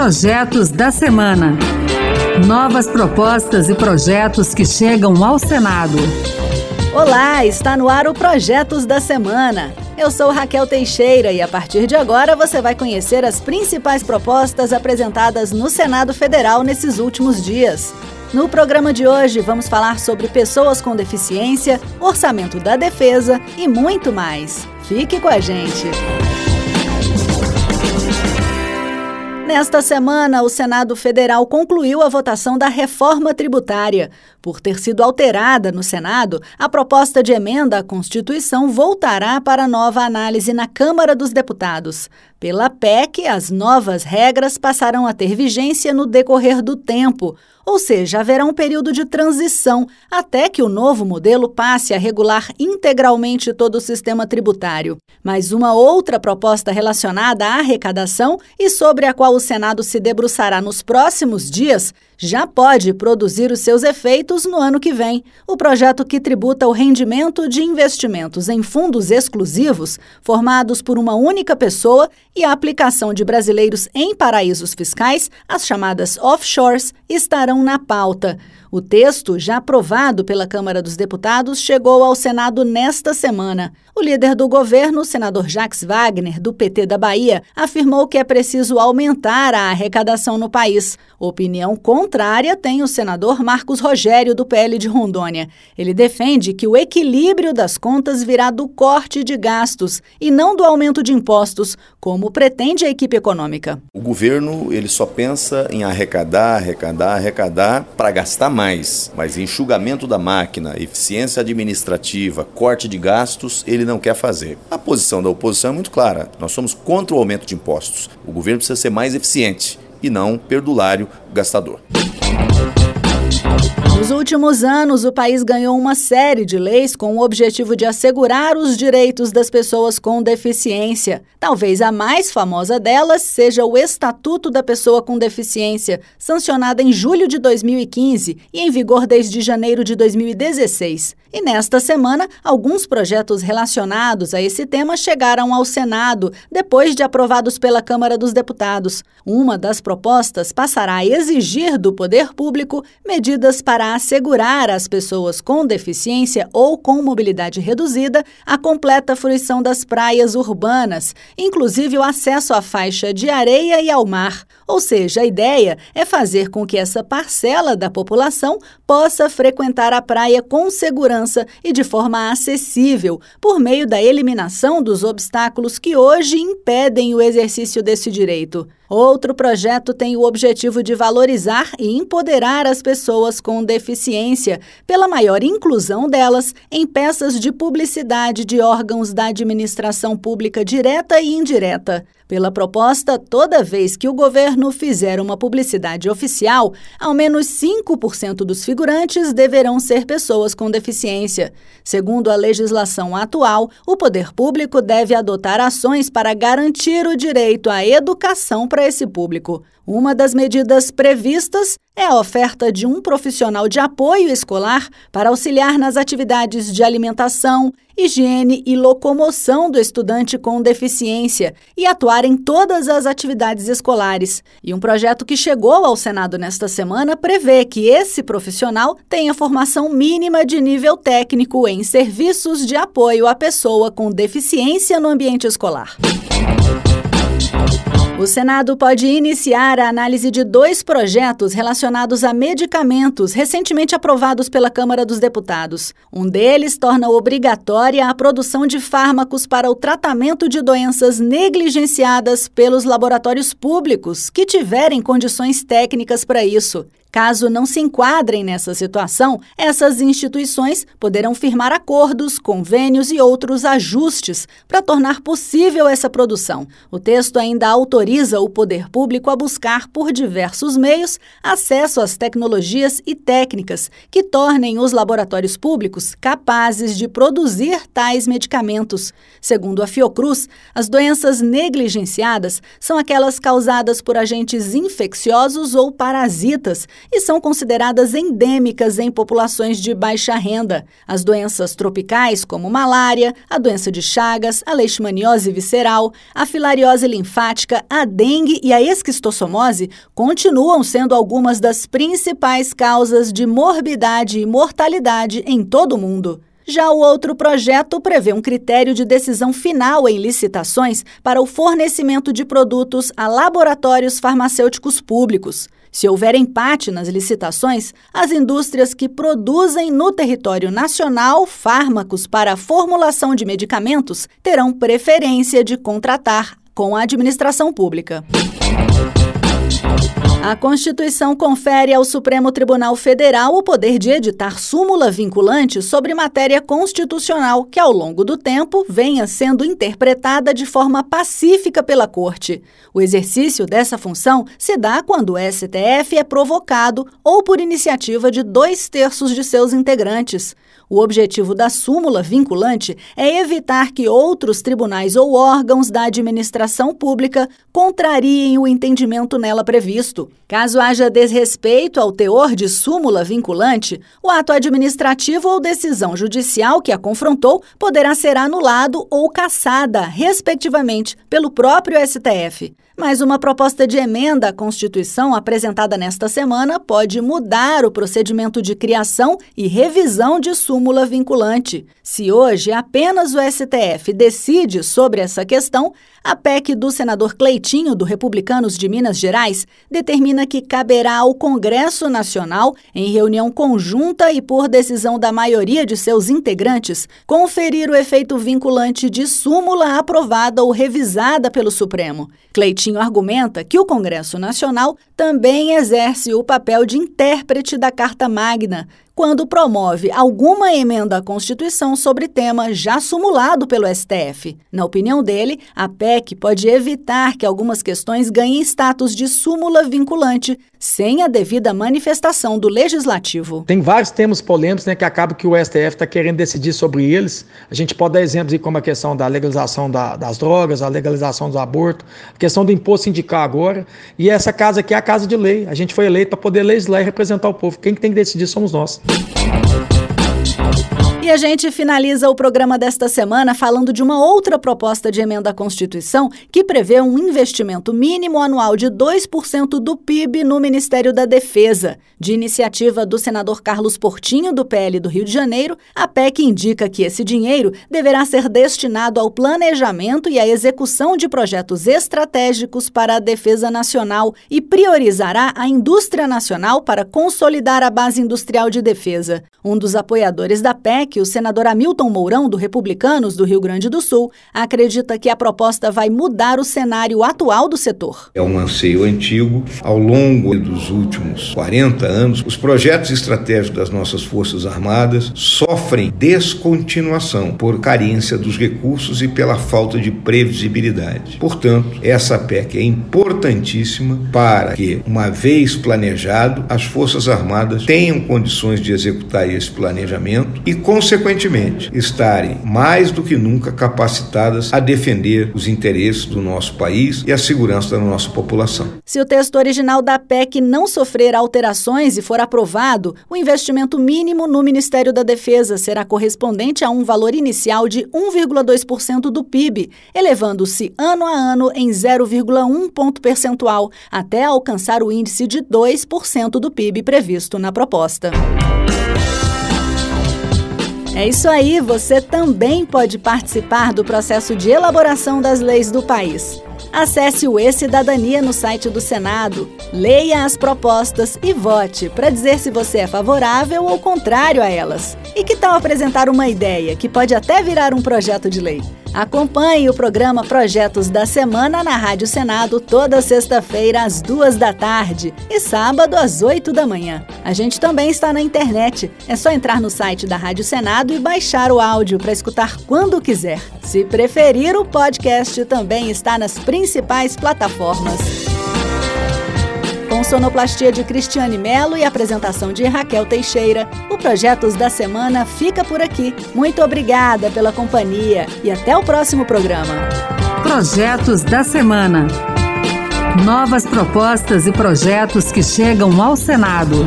Projetos da Semana. Novas propostas e projetos que chegam ao Senado. Olá, está no ar o Projetos da Semana. Eu sou Raquel Teixeira e a partir de agora você vai conhecer as principais propostas apresentadas no Senado Federal nesses últimos dias. No programa de hoje, vamos falar sobre pessoas com deficiência, orçamento da defesa e muito mais. Fique com a gente! Nesta semana, o Senado Federal concluiu a votação da reforma tributária. Por ter sido alterada no Senado, a proposta de emenda à Constituição voltará para nova análise na Câmara dos Deputados. Pela PEC, as novas regras passarão a ter vigência no decorrer do tempo, ou seja, haverá um período de transição até que o novo modelo passe a regular integralmente todo o sistema tributário. Mas uma outra proposta relacionada à arrecadação e sobre a qual o Senado se debruçará nos próximos dias já pode produzir os seus efeitos no ano que vem. O projeto que tributa o rendimento de investimentos em fundos exclusivos, formados por uma única pessoa, e a aplicação de brasileiros em paraísos fiscais, as chamadas offshores, estarão na pauta. O texto, já aprovado pela Câmara dos Deputados, chegou ao Senado nesta semana. O líder do governo, senador Jacques Wagner, do PT da Bahia, afirmou que é preciso aumentar a arrecadação no país. Opinião contrária tem o senador Marcos Rogério, do PL de Rondônia. Ele defende que o equilíbrio das contas virá do corte de gastos e não do aumento de impostos, como pretende a equipe econômica. O governo ele só pensa em arrecadar, arrecadar, arrecadar para gastar mais mais, mas enxugamento da máquina, eficiência administrativa, corte de gastos, ele não quer fazer. A posição da oposição é muito clara: nós somos contra o aumento de impostos. O governo precisa ser mais eficiente e não perdulário gastador. Nos últimos anos, o país ganhou uma série de leis com o objetivo de assegurar os direitos das pessoas com deficiência. Talvez a mais famosa delas seja o Estatuto da Pessoa com Deficiência, sancionada em julho de 2015 e em vigor desde janeiro de 2016. E nesta semana, alguns projetos relacionados a esse tema chegaram ao Senado, depois de aprovados pela Câmara dos Deputados. Uma das propostas passará a exigir do poder público medidas para assegurar às pessoas com deficiência ou com mobilidade reduzida a completa fruição das praias urbanas, inclusive o acesso à faixa de areia e ao mar. Ou seja, a ideia é fazer com que essa parcela da população possa frequentar a praia com segurança e de forma acessível, por meio da eliminação dos obstáculos que hoje impedem o exercício desse direito. Outro projeto tem o objetivo de valorizar e empoderar as pessoas com deficiência, pela maior inclusão delas em peças de publicidade de órgãos da administração pública direta e indireta. Pela proposta, toda vez que o governo fizer uma publicidade oficial, ao menos 5% dos figurantes deverão ser pessoas com deficiência. Segundo a legislação atual, o poder público deve adotar ações para garantir o direito à educação para esse público. Uma das medidas previstas é a oferta de um profissional de apoio escolar para auxiliar nas atividades de alimentação, higiene e locomoção do estudante com deficiência e atuar em todas as atividades escolares. E um projeto que chegou ao Senado nesta semana prevê que esse profissional tenha formação mínima de nível técnico em serviços de apoio à pessoa com deficiência no ambiente escolar. O Senado pode iniciar a análise de dois projetos relacionados a medicamentos recentemente aprovados pela Câmara dos Deputados. Um deles torna obrigatória a produção de fármacos para o tratamento de doenças negligenciadas pelos laboratórios públicos que tiverem condições técnicas para isso. Caso não se enquadrem nessa situação, essas instituições poderão firmar acordos, convênios e outros ajustes para tornar possível essa produção. O texto ainda autoriza o poder público a buscar, por diversos meios, acesso às tecnologias e técnicas que tornem os laboratórios públicos capazes de produzir tais medicamentos. Segundo a Fiocruz, as doenças negligenciadas são aquelas causadas por agentes infecciosos ou parasitas e são consideradas endêmicas em populações de baixa renda. As doenças tropicais, como malária, a doença de Chagas, a leishmaniose visceral, a filariose linfática, a a dengue e a esquistossomose continuam sendo algumas das principais causas de morbidade e mortalidade em todo o mundo. Já o outro projeto prevê um critério de decisão final em licitações para o fornecimento de produtos a laboratórios farmacêuticos públicos. Se houver empate nas licitações, as indústrias que produzem no território nacional fármacos para a formulação de medicamentos terão preferência de contratar com a administração pública. A Constituição confere ao Supremo Tribunal Federal o poder de editar súmula vinculante sobre matéria constitucional que, ao longo do tempo, venha sendo interpretada de forma pacífica pela Corte. O exercício dessa função se dá quando o STF é provocado ou por iniciativa de dois terços de seus integrantes. O objetivo da súmula vinculante é evitar que outros tribunais ou órgãos da administração pública contrariem o entendimento nela previsto. Caso haja desrespeito ao teor de súmula vinculante, o ato administrativo ou decisão judicial que a confrontou poderá ser anulado ou cassada, respectivamente, pelo próprio STF. Mas uma proposta de emenda à Constituição apresentada nesta semana pode mudar o procedimento de criação e revisão de súmula vinculante. Se hoje apenas o STF decide sobre essa questão, a PEC do senador Cleitinho, do Republicanos de Minas Gerais, determina que caberá ao Congresso Nacional, em reunião conjunta e por decisão da maioria de seus integrantes, conferir o efeito vinculante de súmula aprovada ou revisada pelo Supremo. Cleitinho argumenta que o Congresso Nacional também exerce o papel de intérprete da Carta Magna, quando promove alguma emenda à Constituição sobre tema já sumulado pelo STF. Na opinião dele, a PEC pode evitar que algumas questões ganhem status de súmula vinculante sem a devida manifestação do legislativo. Tem vários temas polêmicos né, que acaba que o STF está querendo decidir sobre eles. A gente pode dar exemplos como a questão da legalização da, das drogas, a legalização do aborto, a questão do imposto sindical agora. E essa casa aqui é a casa de lei. A gente foi eleito para poder legislar e representar o povo. Quem tem que decidir somos nós. Mm-hmm. E a gente finaliza o programa desta semana falando de uma outra proposta de emenda à Constituição que prevê um investimento mínimo anual de 2% do PIB no Ministério da Defesa. De iniciativa do senador Carlos Portinho, do PL do Rio de Janeiro, a PEC indica que esse dinheiro deverá ser destinado ao planejamento e à execução de projetos estratégicos para a defesa nacional e priorizará a indústria nacional para consolidar a base industrial de defesa. Um dos apoiadores da PEC que o senador Hamilton Mourão, do Republicanos do Rio Grande do Sul, acredita que a proposta vai mudar o cenário atual do setor. É um anseio antigo. Ao longo dos últimos 40 anos, os projetos estratégicos das nossas Forças Armadas sofrem descontinuação por carência dos recursos e pela falta de previsibilidade. Portanto, essa PEC é importantíssima para que, uma vez planejado, as Forças Armadas tenham condições de executar esse planejamento e, consequentemente, estarem mais do que nunca capacitadas a defender os interesses do nosso país e a segurança da nossa população. Se o texto original da PEC não sofrer alterações e for aprovado, o investimento mínimo no Ministério da Defesa será correspondente a um valor inicial de 1,2% do PIB, elevando-se ano a ano em 0,1 ponto percentual, até alcançar o índice de 2% do PIB previsto na proposta. É isso aí, você também pode participar do processo de elaboração das leis do país. Acesse o E-Cidadania no site do Senado, leia as propostas e vote para dizer se você é favorável ou contrário a elas. E que tal apresentar uma ideia que pode até virar um projeto de lei? Acompanhe o programa Projetos da Semana na Rádio Senado toda sexta-feira às duas da tarde e sábado às oito da manhã. A gente também está na internet. É só entrar no site da Rádio Senado e baixar o áudio para escutar quando quiser. Se preferir, o podcast também está nas principais plataformas. Com sonoplastia de Cristiane Melo e apresentação de Raquel Teixeira, o Projetos da Semana fica por aqui. Muito obrigada pela companhia e até o próximo programa. Projetos da Semana. Novas propostas e projetos que chegam ao Senado.